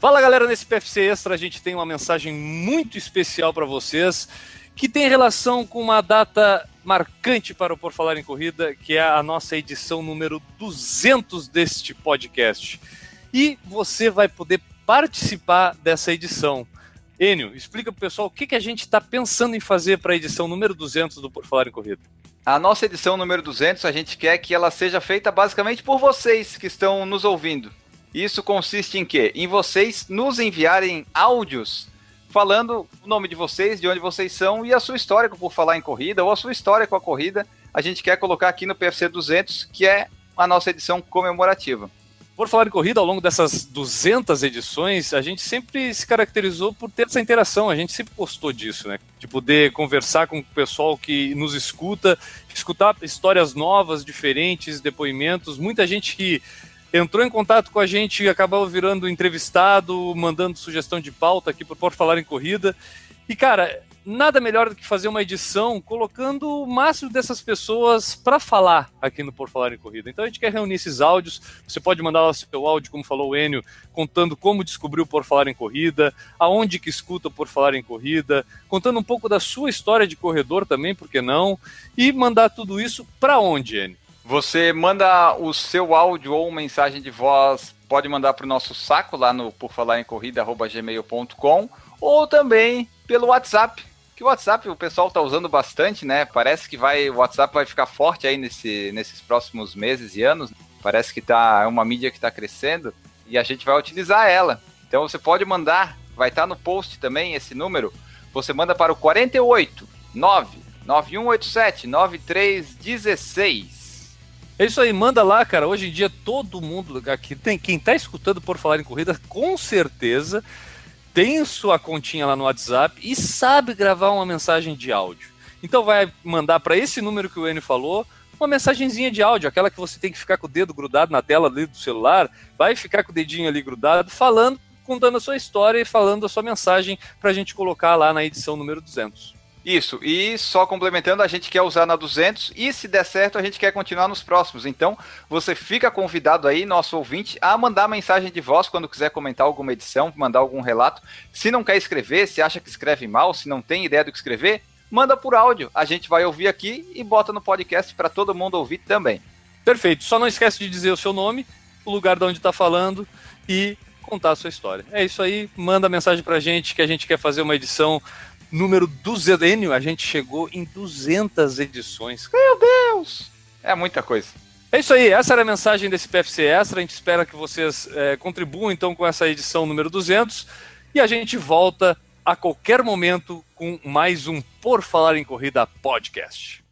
Fala galera, nesse PFC Extra a gente tem uma mensagem muito especial para vocês que tem relação com uma data marcante para o Por Falar em Corrida, que é a nossa edição número 200 deste podcast. E você vai poder participar dessa edição. Enio, explica para o pessoal o que, que a gente está pensando em fazer para a edição número 200 do Por Falar em Corrida. A nossa edição número 200, a gente quer que ela seja feita basicamente por vocês que estão nos ouvindo. Isso consiste em quê? Em vocês nos enviarem áudios falando o nome de vocês, de onde vocês são e a sua história por falar em corrida ou a sua história com a corrida. A gente quer colocar aqui no PFC 200, que é a nossa edição comemorativa. Por falar em corrida, ao longo dessas 200 edições, a gente sempre se caracterizou por ter essa interação, a gente sempre gostou disso, né? De poder conversar com o pessoal que nos escuta, escutar histórias novas, diferentes, depoimentos, muita gente que entrou em contato com a gente acabou virando entrevistado, mandando sugestão de pauta aqui por Falar em Corrida. E, cara, nada melhor do que fazer uma edição colocando o máximo dessas pessoas para falar aqui no Por Falar em Corrida. Então a gente quer reunir esses áudios. Você pode mandar o seu áudio, como falou o Enio, contando como descobriu Por Falar em Corrida, aonde que escuta Por Falar em Corrida, contando um pouco da sua história de corredor também, por que não? E mandar tudo isso para onde, Enio? Você manda o seu áudio ou mensagem de voz, pode mandar para o nosso saco lá no por falar em corrida@gmail.com ou também pelo WhatsApp. Que o WhatsApp o pessoal está usando bastante, né? Parece que vai o WhatsApp vai ficar forte aí nesse, nesses próximos meses e anos. Parece que tá é uma mídia que está crescendo e a gente vai utilizar ela. Então você pode mandar, vai estar tá no post também esse número. Você manda para o 48 9 9187 9316 é isso aí, manda lá, cara. Hoje em dia todo mundo aqui tem quem tá escutando por falar em corrida, com certeza tem sua continha lá no WhatsApp e sabe gravar uma mensagem de áudio. Então vai mandar para esse número que o Enio falou, uma mensagenzinha de áudio, aquela que você tem que ficar com o dedo grudado na tela do celular, vai ficar com o dedinho ali grudado, falando, contando a sua história e falando a sua mensagem para a gente colocar lá na edição número 200. Isso, e só complementando, a gente quer usar na 200 e se der certo, a gente quer continuar nos próximos. Então, você fica convidado aí, nosso ouvinte, a mandar mensagem de voz quando quiser comentar alguma edição, mandar algum relato. Se não quer escrever, se acha que escreve mal, se não tem ideia do que escrever, manda por áudio. A gente vai ouvir aqui e bota no podcast para todo mundo ouvir também. Perfeito. Só não esquece de dizer o seu nome, o lugar de onde está falando e contar a sua história. É isso aí, manda mensagem pra gente que a gente quer fazer uma edição número 200. Enio, a gente chegou em 200 edições. Meu Deus! É muita coisa. É isso aí, essa era a mensagem desse PFC Extra. A gente espera que vocês é, contribuam então com essa edição número 200 e a gente volta a qualquer momento com mais um Por Falar em Corrida podcast.